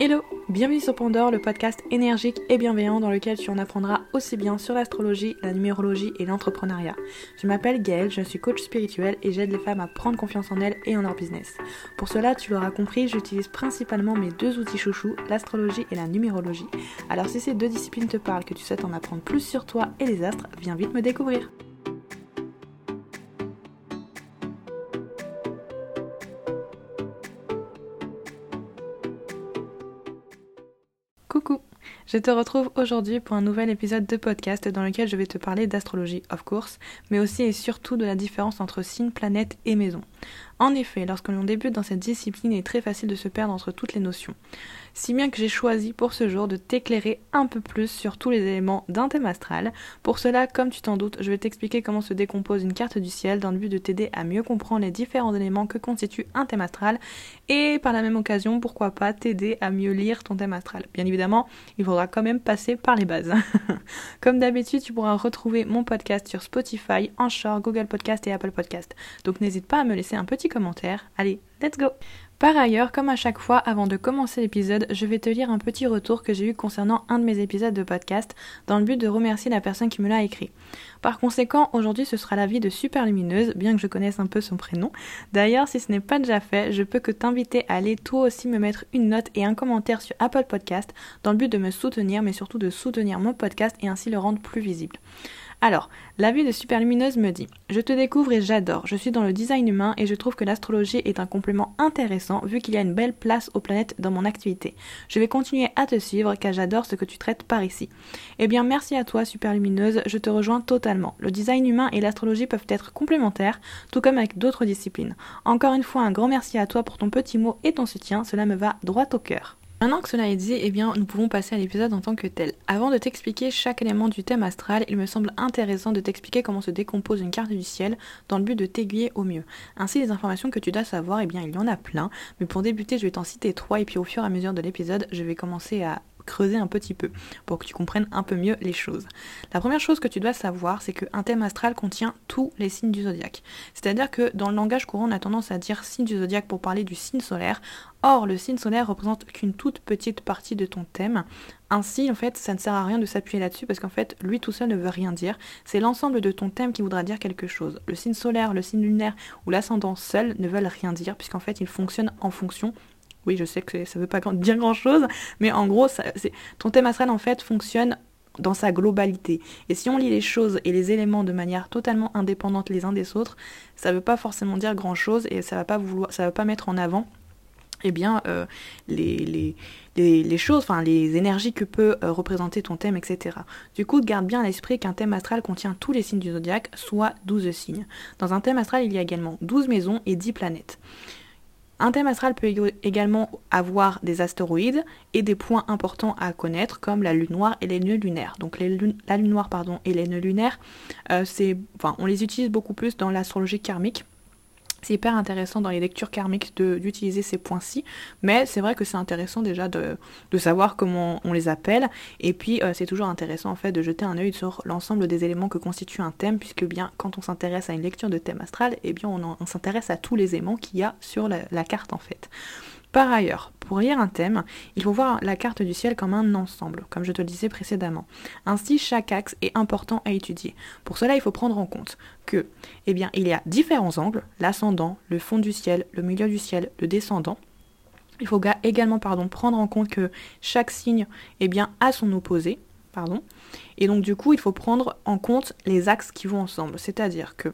Hello, bienvenue sur Pandore, le podcast énergique et bienveillant dans lequel tu en apprendras aussi bien sur l'astrologie, la numérologie et l'entrepreneuriat. Je m'appelle Gaëlle, je suis coach spirituel et j'aide les femmes à prendre confiance en elles et en leur business. Pour cela, tu l'auras compris, j'utilise principalement mes deux outils chouchous, l'astrologie et la numérologie. Alors si ces deux disciplines te parlent, que tu souhaites en apprendre plus sur toi et les astres, viens vite me découvrir. Je te retrouve aujourd'hui pour un nouvel épisode de podcast dans lequel je vais te parler d'astrologie, of course, mais aussi et surtout de la différence entre signe, planète et maison. En effet, lorsque l'on débute dans cette discipline, il est très facile de se perdre entre toutes les notions. Si bien que j'ai choisi pour ce jour de t'éclairer un peu plus sur tous les éléments d'un thème astral. Pour cela, comme tu t'en doutes, je vais t'expliquer comment se décompose une carte du ciel dans le but de t'aider à mieux comprendre les différents éléments que constitue un thème astral et par la même occasion, pourquoi pas t'aider à mieux lire ton thème astral. Bien évidemment, il faudra quand même passer par les bases. comme d'habitude, tu pourras retrouver mon podcast sur Spotify, Anchor, Google Podcast et Apple Podcast. Donc n'hésite pas à me laisser un petit commentaire. Allez, let's go par ailleurs, comme à chaque fois, avant de commencer l'épisode, je vais te lire un petit retour que j'ai eu concernant un de mes épisodes de podcast, dans le but de remercier la personne qui me l'a écrit. Par conséquent, aujourd'hui ce sera l'avis de Super Lumineuse, bien que je connaisse un peu son prénom. D'ailleurs, si ce n'est pas déjà fait, je peux que t'inviter à aller toi aussi me mettre une note et un commentaire sur Apple Podcast, dans le but de me soutenir, mais surtout de soutenir mon podcast et ainsi le rendre plus visible. Alors, la vie de Superlumineuse me dit Je te découvre et j'adore. Je suis dans le design humain et je trouve que l'astrologie est un complément intéressant vu qu'il y a une belle place aux planètes dans mon activité. Je vais continuer à te suivre car j'adore ce que tu traites par ici. Eh bien, merci à toi, Superlumineuse. Je te rejoins totalement. Le design humain et l'astrologie peuvent être complémentaires, tout comme avec d'autres disciplines. Encore une fois, un grand merci à toi pour ton petit mot et ton soutien. Cela me va droit au cœur. Maintenant que cela est dit, eh bien, nous pouvons passer à l'épisode en tant que tel. Avant de t'expliquer chaque élément du thème astral, il me semble intéressant de t'expliquer comment se décompose une carte du ciel dans le but de t'aiguiller au mieux. Ainsi, les informations que tu dois savoir, eh bien, il y en a plein, mais pour débuter, je vais t'en citer trois et puis au fur et à mesure de l'épisode, je vais commencer à creuser un petit peu pour que tu comprennes un peu mieux les choses. La première chose que tu dois savoir, c'est qu'un thème astral contient tous les signes du zodiaque. C'est-à-dire que dans le langage courant, on a tendance à dire signe du zodiaque pour parler du signe solaire. Or, le signe solaire représente qu'une toute petite partie de ton thème. Ainsi, en fait, ça ne sert à rien de s'appuyer là-dessus parce qu'en fait, lui tout seul ne veut rien dire. C'est l'ensemble de ton thème qui voudra dire quelque chose. Le signe solaire, le signe lunaire ou l'ascendant seul ne veulent rien dire puisqu'en fait, ils fonctionnent en fonction oui, je sais que ça ne veut pas dire grand chose, mais en gros, ton thème astral en fait fonctionne dans sa globalité. Et si on lit les choses et les éléments de manière totalement indépendante les uns des autres, ça ne veut pas forcément dire grand chose et ça va pas va pas mettre en avant eh bien, euh, les, les, choses, enfin les énergies que peut euh, représenter ton thème, etc. Du coup, garde bien à l'esprit qu'un thème astral contient tous les signes du zodiaque, soit 12 signes. Dans un thème astral, il y a également 12 maisons et 10 planètes. Un thème astral peut également avoir des astéroïdes et des points importants à connaître comme la lune noire et les nœuds lunaires. Donc la lune noire et les nœuds lunaires, euh, on les utilise beaucoup plus dans l'astrologie karmique c'est hyper intéressant dans les lectures karmiques d'utiliser ces points-ci, mais c'est vrai que c'est intéressant déjà de, savoir comment on les appelle, et puis euh, c'est toujours intéressant en fait de jeter un œil sur l'ensemble des éléments que constitue un thème, puisque bien quand on s'intéresse à une lecture de thème astral, eh bien on, s'intéresse à tous les éléments qu'il y a sur la carte en fait. Par ailleurs, pour lire un thème, il faut voir la carte du ciel comme un ensemble, comme je te le disais précédemment. Ainsi, chaque axe est important à étudier. Pour cela, il faut prendre en compte que, eh bien, il y a différents angles, l'ascendant, le fond du ciel, le milieu du ciel, le descendant. Il faut également prendre en compte que chaque signe eh bien, a son opposé. Pardon. Et donc du coup, il faut prendre en compte les axes qui vont ensemble. C'est-à-dire que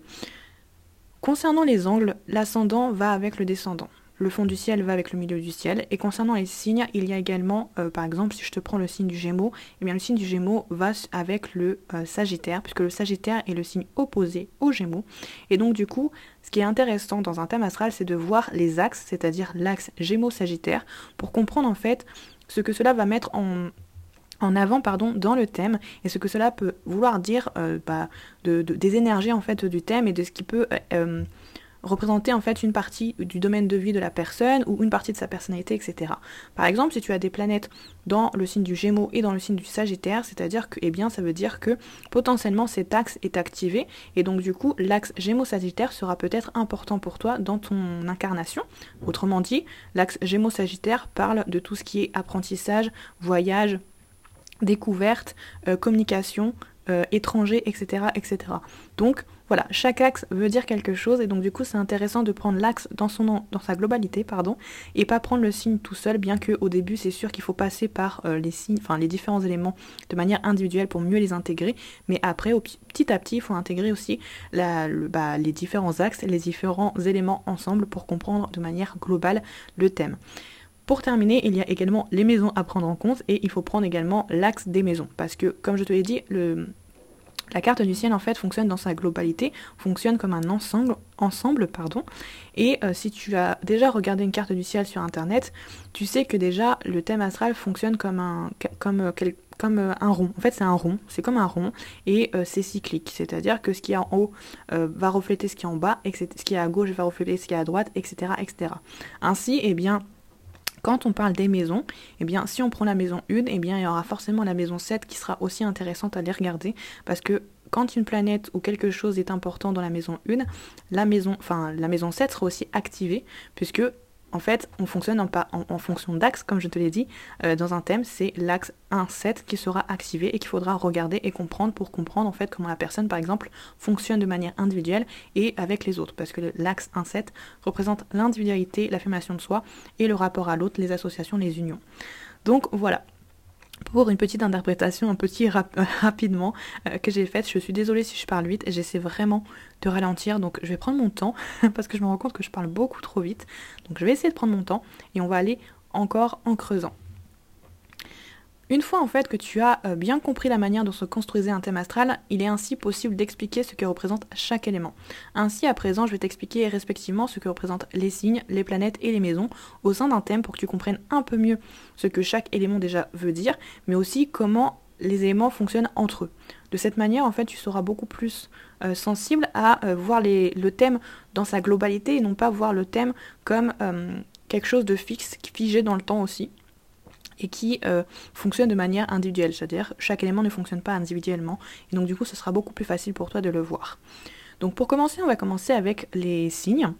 concernant les angles, l'ascendant va avec le descendant le fond du ciel va avec le milieu du ciel. Et concernant les signes, il y a également, euh, par exemple, si je te prends le signe du Gémeaux, eh bien le signe du Gémeaux va avec le euh, Sagittaire, puisque le Sagittaire est le signe opposé au Gémeaux. Et donc du coup, ce qui est intéressant dans un thème astral, c'est de voir les axes, c'est-à-dire l'axe Gémeaux-Sagittaire, pour comprendre en fait ce que cela va mettre en, avant pardon dans le thème et ce que cela peut vouloir dire euh, bah, de, des énergies en fait du thème et de ce qui peut représenter en fait une partie du domaine de vie de la personne ou une partie de sa personnalité, etc. Par exemple, si tu as des planètes dans le signe du Gémeaux et dans le signe du Sagittaire, c'est-à-dire que, eh bien, ça veut dire que potentiellement cet axe est activé et donc du coup, l'axe Gémeaux-Sagittaire sera peut-être important pour toi dans ton incarnation. Autrement dit, l'axe Gémeaux-Sagittaire parle de tout ce qui est apprentissage, voyage, découverte, euh, communication, euh, étranger, etc., etc. Donc voilà, chaque axe veut dire quelque chose et donc du coup c'est intéressant de prendre l'axe dans son dans sa globalité, pardon, et pas prendre le signe tout seul, bien que au début c'est sûr qu'il faut passer par euh, les signes, enfin les différents éléments de manière individuelle pour mieux les intégrer, mais après petit à petit il faut intégrer aussi bah, les différents axes, les différents éléments ensemble pour comprendre de manière globale le thème. Pour terminer, il y a également les maisons à prendre en compte et il faut prendre également l'axe des maisons parce que comme je te l'ai dit, la carte du ciel en fait fonctionne dans sa globalité, fonctionne comme un ensemble, ensemble pardon. Et euh, si tu as déjà regardé une carte du ciel sur internet, tu sais que déjà le thème astral fonctionne comme un comme euh, euh, un rond. En fait, c'est un rond, c'est comme un rond et c'est cyclique. C'est-à-dire que ce qui est en haut va refléter ce qui est en bas, et ce qui est à gauche va refléter ce qui est à droite, etc., etc. Ainsi, eh bien, quand on parle des maisons, eh bien, si on prend la maison 1, eh bien, il y aura forcément la maison 7 qui sera aussi intéressante à les regarder parce que quand une planète ou quelque chose est important dans la maison 1, la maison, enfin, la maison 7 sera aussi activée puisque en fait, on fonctionne en, fonction d'axes, comme je te l'ai dit. Euh, dans un thème, c'est l'axe 1-7 qui sera activé et qu'il faudra regarder et comprendre pour comprendre en fait comment la personne, par exemple, fonctionne de manière individuelle et avec les autres. Parce que l'axe 1-7 représente l'individualité, l'affirmation de soi et le rapport à l'autre, les associations, les unions. Donc voilà, pour une petite interprétation un petit rapidement euh, que j'ai faite. Je suis désolée si je parle vite, j'essaie vraiment de ralentir, donc je vais prendre mon temps parce que je me rends compte que je parle beaucoup trop vite. Donc je vais essayer de prendre mon temps et on va aller encore en creusant. Une fois en fait que tu as euh, bien compris la manière dont se construisait un thème astral, il est ainsi possible d'expliquer ce que représente chaque élément. Ainsi à présent je vais t'expliquer respectivement ce que représentent les signes, les planètes et les maisons au sein d'un thème pour que tu comprennes un peu mieux ce que chaque élément déjà veut dire, mais aussi comment les éléments fonctionnent entre eux. De cette manière, en fait, tu seras beaucoup plus euh, sensible à euh, voir le thème dans sa globalité et non pas voir le thème comme quelque chose de fixe, figé dans le temps aussi et qui euh, fonctionne de manière individuelle, c'est-à-dire chaque élément ne fonctionne pas individuellement, et donc du coup ce sera beaucoup plus facile pour toi de le voir. Donc pour commencer, on va commencer avec les signes.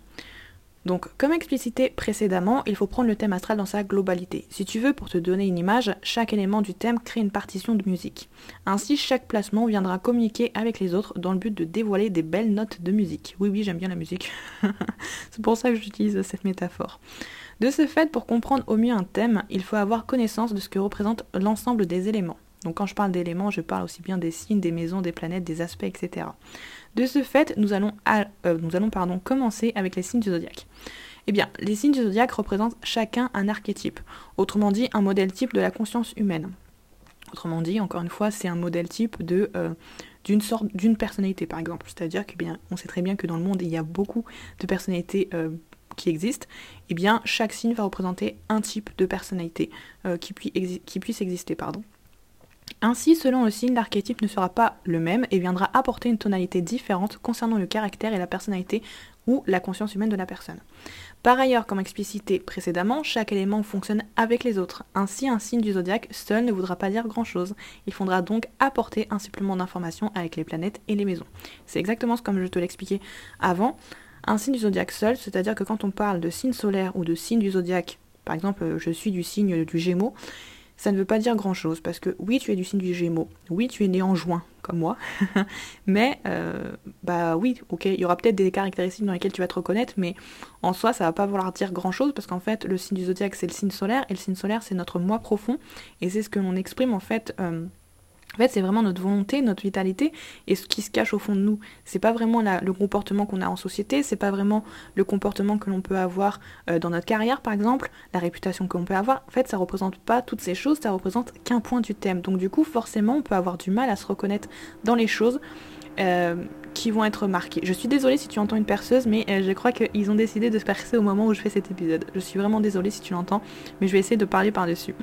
Donc comme explicité précédemment, il faut prendre le thème astral dans sa globalité. Si tu veux, pour te donner une image, chaque élément du thème crée une partition de musique. Ainsi, chaque placement viendra communiquer avec les autres dans le but de dévoiler des belles notes de musique. Oui, oui, j'aime bien la musique. C'est pour ça que j'utilise cette métaphore. De ce fait, pour comprendre au mieux un thème, il faut avoir connaissance de ce que représente l'ensemble des éléments. Donc quand je parle d'éléments, je parle aussi bien des signes, des maisons, des planètes, des aspects, etc. De ce fait, nous allons, euh, nous allons pardon, commencer avec les signes du zodiaque. Eh bien, les signes du zodiaque représentent chacun un archétype, autrement dit un modèle type de la conscience humaine. Autrement dit, encore une fois, c'est un modèle type euh, d'une sorte d'une personnalité par exemple. C'est-à-dire que bien, on sait très bien que dans le monde il y a beaucoup de personnalités euh, qui existe, eh bien chaque signe va représenter un type de personnalité euh, qui, puisse exister. Pardon. Ainsi, selon le signe, l'archétype ne sera pas le même et viendra apporter une tonalité différente concernant le caractère et la personnalité ou la conscience humaine de la personne. Par ailleurs, comme explicité précédemment, chaque élément fonctionne avec les autres. Ainsi, un signe du zodiaque seul ne voudra pas dire grand-chose. Il faudra donc apporter un supplément d'informations avec les planètes et les maisons. C'est exactement comme je te l'expliquais avant un signe du zodiaque seul, c'est-à-dire que quand on parle de signe solaire ou de signe du zodiaque, par exemple je suis du signe du Gémeaux, ça ne veut pas dire grand-chose parce que oui tu es du signe du Gémeaux, oui tu es né en juin comme moi, mais euh, bah oui ok il y aura peut-être des caractéristiques dans lesquelles tu vas te reconnaître, mais en soi ça va pas vouloir dire grand-chose parce qu'en fait le signe du zodiaque c'est le signe solaire et le signe solaire c'est notre moi profond et c'est ce que l'on exprime en fait. Euh, en fait, c'est vraiment notre volonté, notre vitalité et ce qui se cache au fond de nous. C'est pas vraiment le comportement qu'on a en société, c'est pas vraiment le comportement que l'on peut avoir euh, dans notre carrière, par exemple, la réputation qu'on peut avoir. En fait, ça représente pas toutes ces choses, ça représente qu'un point du thème. Donc, du coup, forcément, on peut avoir du mal à se reconnaître dans les choses. Euh, qui vont être marquées. Je suis désolée si tu entends une perceuse, mais euh, je crois qu'ils ont décidé de se percer au moment où je fais cet épisode. Je suis vraiment désolée si tu l'entends, mais je vais essayer de parler par-dessus.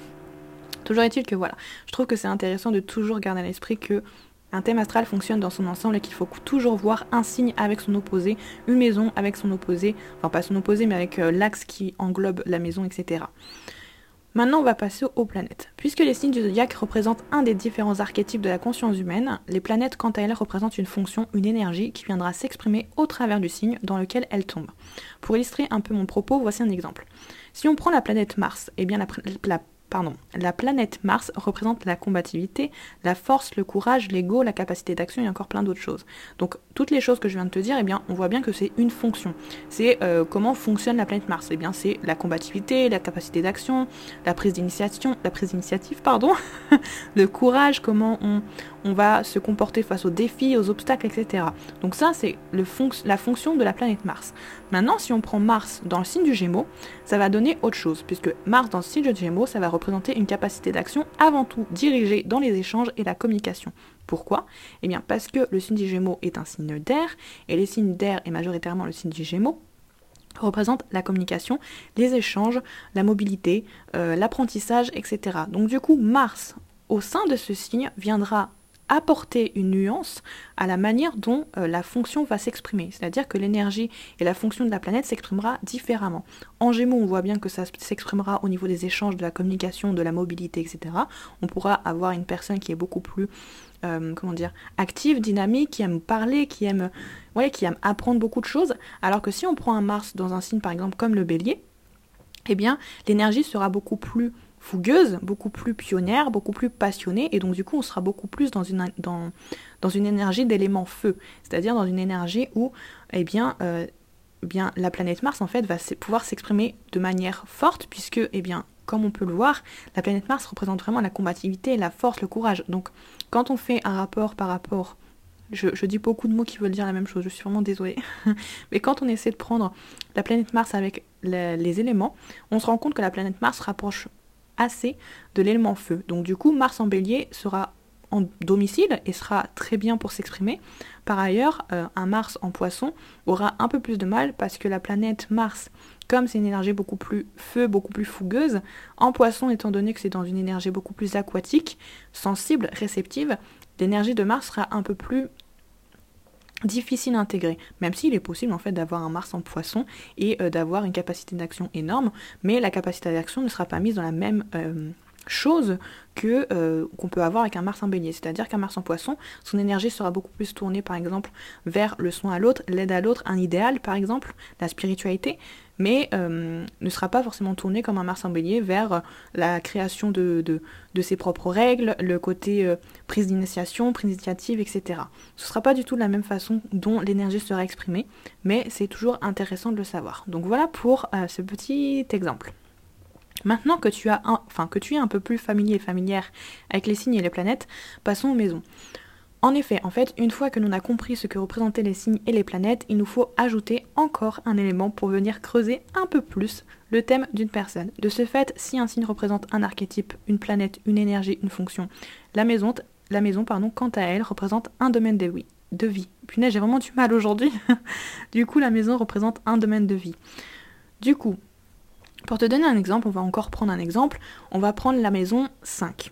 Toujours est-il que voilà, je trouve que c'est intéressant de toujours garder à l'esprit que Un thème astral fonctionne dans son ensemble et qu'il faut toujours voir un signe avec son opposé, une maison avec son opposé, enfin pas son opposé mais avec euh, l'axe qui englobe la maison, etc. Maintenant, on va passer aux planètes. Puisque les signes du zodiaque représentent un des différents archétypes de la conscience humaine, les planètes, quant à elles, représentent une fonction, une énergie qui viendra s'exprimer au travers du signe dans lequel elles tombent. Pour illustrer un peu mon propos, voici un exemple. Si on prend la planète Mars, eh bien la, la Pardon. La planète Mars représente la combativité, la force, le courage, l'ego, la capacité d'action et encore plein d'autres choses. Donc toutes les choses que je viens de te dire, eh bien, on voit bien que c'est une fonction. C'est euh, comment fonctionne la planète Mars. Eh bien, c'est la combativité, la capacité d'action, la prise d'initiation, la prise d'initiative, pardon, le courage, comment on, on va se comporter face aux défis, aux obstacles, etc. Donc ça, c'est la fonction de la planète Mars. Maintenant, si on prend Mars dans le signe du Gémeaux, ça va donner autre chose, puisque Mars dans le signe du Gémeaux, ça va représenter une capacité d'action avant tout dirigée dans les échanges et la communication. Pourquoi? Eh bien parce que le signe du Gémeaux est un signe d'air, et les signes d'air, et majoritairement le signe du Gémeaux, représentent la communication, les échanges, la mobilité, euh, l'apprentissage, etc. Donc du coup, Mars, au sein de ce signe, viendra apporter une nuance à la manière dont euh, la fonction va s'exprimer. C'est-à-dire que l'énergie et la fonction de la planète s'exprimera différemment. En Gémeaux, on voit bien que ça s'exprimera au niveau des échanges, de la communication, de la mobilité, etc. On pourra avoir une personne qui est beaucoup plus euh, comment dire, active, dynamique, qui aime parler, qui aime, qui aime apprendre beaucoup de choses. Alors que si on prend un Mars dans un signe par exemple comme le Bélier, eh bien l'énergie sera beaucoup plus fougueuse, beaucoup plus pionnière, beaucoup plus passionnée, et donc du coup on sera beaucoup plus dans une, dans, dans une énergie d'élément feu, c'est-à-dire dans une énergie où eh bien, euh, bien la planète Mars en fait va pouvoir s'exprimer de manière forte, puisque eh bien, comme on peut le voir, la planète Mars représente vraiment la combativité, la force, le courage. Donc quand on fait un rapport par rapport je, dis beaucoup de mots qui veulent dire la même chose, je suis vraiment désolée. Mais quand on essaie de prendre la planète Mars avec les, éléments, on se rend compte que la planète Mars rapproche assez de l'élément feu. Donc du coup, Mars en bélier sera en domicile et sera très bien pour s'exprimer. Par ailleurs, euh, un Mars en poisson aura un peu plus de mal parce que la planète Mars, comme c'est une énergie beaucoup plus feu, beaucoup plus fougueuse, en poisson étant donné que c'est dans une énergie beaucoup plus aquatique, sensible, réceptive, l'énergie de Mars sera un peu plus difficile à intégrer, même s'il est possible en fait d'avoir un Mars en poisson et euh, d'avoir une capacité d'action énorme, mais la capacité d'action ne sera pas mise dans la même euh, chose que euh, qu'on peut avoir avec un Mars en bélier. C'est-à-dire qu'un Mars en poisson, son énergie sera beaucoup plus tournée par exemple vers le soin à l'autre, l'aide à l'autre, un idéal par exemple, la spiritualité, mais euh, ne sera pas forcément tourné comme un Mars en bélier vers euh, la création de, ses propres règles, le côté prise d'initiation, prise d'initiative, etc. Ce ne sera pas du tout la même façon dont l'énergie sera exprimée, mais c'est toujours intéressant de le savoir. Donc voilà pour ce petit exemple. Maintenant que tu, as que tu es un peu plus familier et familière avec les signes et les planètes, passons aux maisons. En effet, en fait, une fois que l'on a compris ce que représentaient les signes et les planètes, il nous faut ajouter encore un élément pour venir creuser un peu plus le thème d'une personne. De ce fait, si un signe représente un archétype, une planète, une énergie, une fonction, la maison, la maison quant à elle, représente un domaine de vie. De vie. Punaise, j'ai vraiment du mal aujourd'hui. du coup, la maison représente un domaine de vie. Du coup, pour te donner un exemple, on va encore prendre un exemple, on va prendre la maison 5.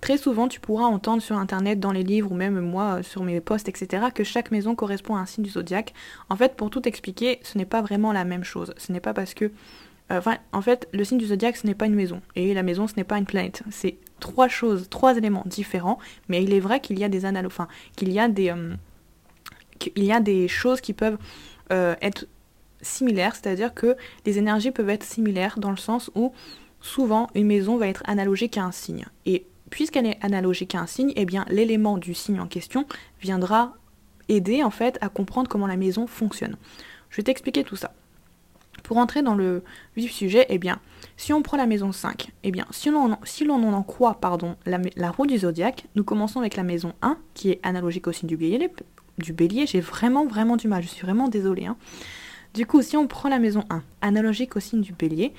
Très souvent, tu pourras entendre sur internet, dans les livres ou même moi euh, sur mes posts, etc., que chaque maison correspond à un signe du zodiaque. En fait, pour tout expliquer, ce n'est pas vraiment la même chose. Ce n'est pas parce que. Euh, enfin, en fait, le signe du zodiaque, ce n'est pas une maison. Et la maison, ce n'est pas une planète. C'est trois choses, trois éléments différents. Mais il est vrai qu'il y a des analogues. Enfin, qu'il y a des. Euh, qu'il y a des choses qui peuvent être similaires, c'est-à-dire que les énergies peuvent être similaires dans le sens où souvent une maison va être analogique à un signe. Et puisqu'elle est analogique à un signe, eh bien l'élément du signe en question viendra aider en fait à comprendre comment la maison fonctionne. Je vais t'expliquer tout ça. Pour entrer dans le vif sujet, eh bien, si on prend la maison 5, eh bien, si l'on en croit pardon, la, roue du zodiaque, nous commençons avec la maison 1, qui est analogique au signe du bélier. Du bélier, j'ai vraiment vraiment du mal, je suis vraiment désolée. Hein. Du coup, si on prend la maison 1, analogique au signe du bélier,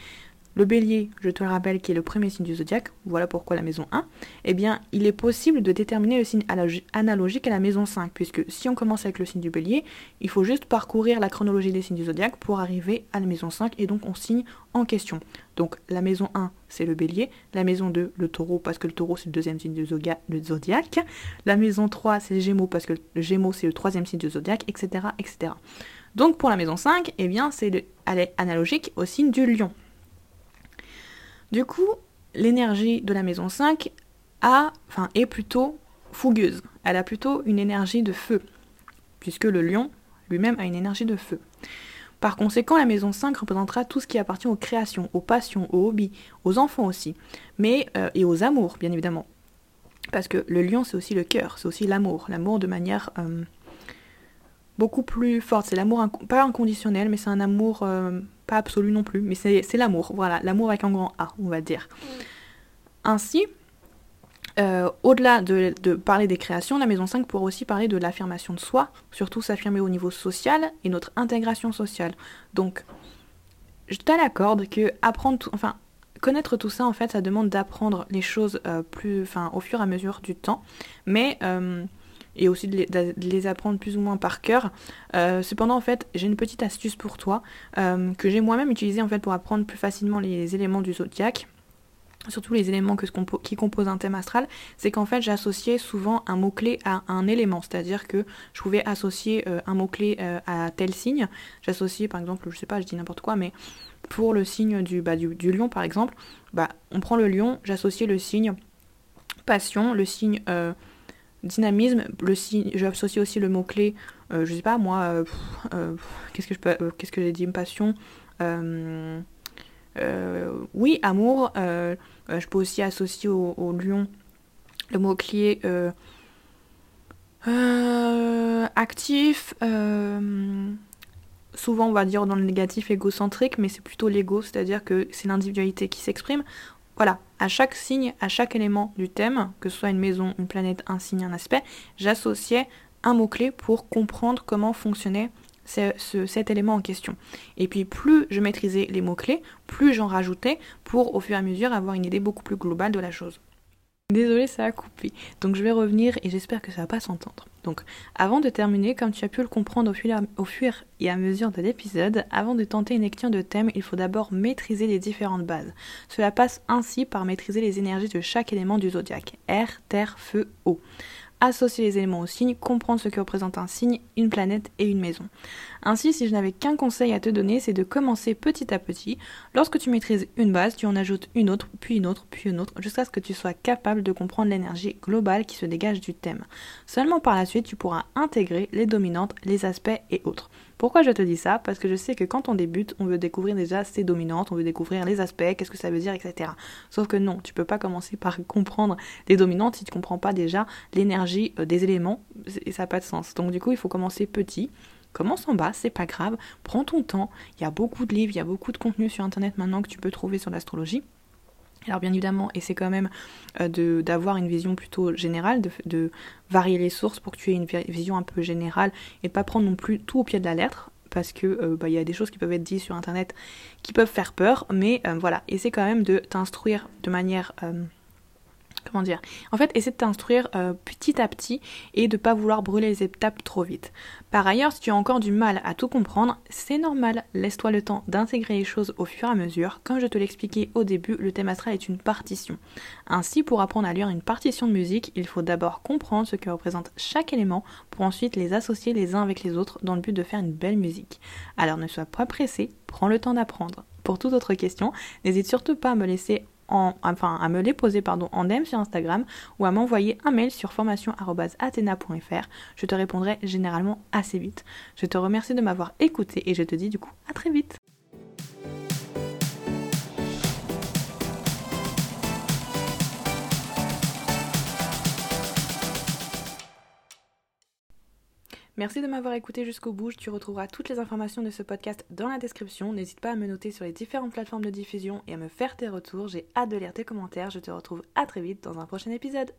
le bélier, je te le rappelle, qui est le premier signe du zodiaque, voilà pourquoi la maison 1, eh bien, il est possible de déterminer le signe analogique à la maison 5, puisque si on commence avec le signe du bélier, il faut juste parcourir la chronologie des signes du zodiaque pour arriver à la maison 5, et donc on signe en question. Donc la maison 1, c'est le bélier, la maison 2, le taureau, parce que le taureau, c'est le deuxième signe du zodiaque, la maison 3, c'est le gémeaux, parce que le gémeaux, c'est le troisième signe du zodiaque, etc., etc. Donc pour la maison 5, eh bien, c'est elle est analogique au signe du lion. Du coup, l'énergie de la maison 5 a, enfin, est plutôt fougueuse. Elle a plutôt une énergie de feu, puisque le lion lui-même a une énergie de feu. Par conséquent, la maison 5 représentera tout ce qui appartient aux créations, aux passions, aux hobbies, aux enfants aussi, mais euh, et aux amours, bien évidemment. Parce que le lion, c'est aussi le cœur, c'est aussi l'amour, l'amour de manière euh, beaucoup plus forte. C'est l'amour pas inconditionnel, mais c'est un amour euh, pas absolu non plus, mais c'est l'amour, voilà, l'amour avec un grand A, on va dire. Ainsi, euh, au-delà de, parler des créations, la maison 5 pourrait aussi parler de l'affirmation de soi, surtout s'affirmer au niveau social et notre intégration sociale. Donc, je te l'accorde que apprendre tout, enfin, connaître tout ça, en fait, ça demande d'apprendre les choses euh, plus, enfin, au fur et à mesure du temps, mais et aussi de les, apprendre plus ou moins par cœur. Euh, cependant, en fait, j'ai une petite astuce pour toi euh, que j'ai moi-même utilisée en fait pour apprendre plus facilement les éléments du zodiaque. Surtout les éléments que qui composent un thème astral, c'est qu'en fait j'associais souvent un mot-clé à un élément, c'est-à-dire que je pouvais associer euh, un mot-clé à tel signe, j'associais par exemple, je sais pas, je dis n'importe quoi, mais pour le signe du, bah, du, lion par exemple, bah, on prend le lion, j'associais le signe passion, le signe dynamisme, j'associe aussi le mot-clé, euh, je sais pas moi, euh, euh, qu'est-ce que je peux, qu'est-ce que j'ai dit, passion, oui, amour, je peux aussi associer au, lion le mot-clé actif, souvent on va dire dans le négatif égocentrique, mais c'est plutôt l'ego, c'est-à-dire que c'est l'individualité qui s'exprime. Voilà, à chaque signe, à chaque élément du thème, que ce soit une maison, une planète, un signe, un aspect, j'associais un mot-clé pour comprendre comment fonctionnait cet élément en question. Et puis plus je maîtrisais les mots-clés, plus j'en rajoutais pour au fur et à mesure avoir une idée beaucoup plus globale de la chose. Désolée, ça a coupé. Donc je vais revenir et j'espère que ça va pas s'entendre. Donc avant de terminer, comme tu as pu le comprendre au fur, et à mesure de l'épisode, avant de tenter une lecture de thème, il faut d'abord maîtriser les différentes bases. Cela passe ainsi par maîtriser les énergies de chaque élément du zodiaque. Air, terre, feu, eau associer les éléments au signe, comprendre ce que représente un signe, une planète et une maison. Ainsi, si je n'avais qu'un conseil à te donner, c'est de commencer petit à petit. Lorsque tu maîtrises une base, tu en ajoutes une autre, puis une autre, puis une autre, jusqu'à ce que tu sois capable de comprendre l'énergie globale qui se dégage du thème. Seulement par la suite, tu pourras intégrer les dominantes, les aspects et autres. Pourquoi je te dis ça? Parce que je sais que quand on débute, on veut découvrir déjà ses dominantes, on veut découvrir les aspects, qu'est-ce que ça veut dire, etc. Sauf que non, tu peux pas commencer par comprendre les dominantes si tu comprends pas déjà l'énergie euh, des éléments, et ça n'a pas de sens. Donc du coup, il faut commencer petit. Commence en bas, c'est pas grave, prends ton temps. Il y a beaucoup de livres, il y a beaucoup de contenu sur internet maintenant que tu peux trouver sur l'astrologie. Alors bien évidemment, c'est quand même euh, d'avoir une vision plutôt générale, de, varier les sources pour que tu aies une vision un peu générale et pas prendre non plus tout au pied de la lettre parce que euh, bah, il y a des choses qui peuvent être dites sur internet qui peuvent faire peur, mais euh, voilà, essaie quand même de t'instruire de manière comment dire? En fait, essaie de t'instruire euh, petit à petit et de pas vouloir brûler les étapes trop vite. Par ailleurs, si tu as encore du mal à tout comprendre, c'est normal. Laisse-toi le temps d'intégrer les choses au fur et à mesure. Comme je te l'expliquais au début, le thème astral est une partition. Ainsi, pour apprendre à lire une partition de musique, il faut d'abord comprendre ce que représente chaque élément pour ensuite les associer les uns avec les autres dans le but de faire une belle musique. Alors ne sois pas pressé, prends le temps d'apprendre. Pour toute autre question, n'hésite surtout pas à me laisser enfin à me les poser pardon, en DM sur Instagram ou à m'envoyer un mail sur formation.athena.fr. Je te répondrai généralement assez vite. Je te remercie de m'avoir écouté et je te dis du coup à très vite. Merci de m'avoir écouté jusqu'au bout. Tu retrouveras toutes les informations de ce podcast dans la description. N'hésite pas à me noter sur les différentes plateformes de diffusion et à me faire tes retours. J'ai hâte de lire tes commentaires. Je te retrouve à très vite dans un prochain épisode.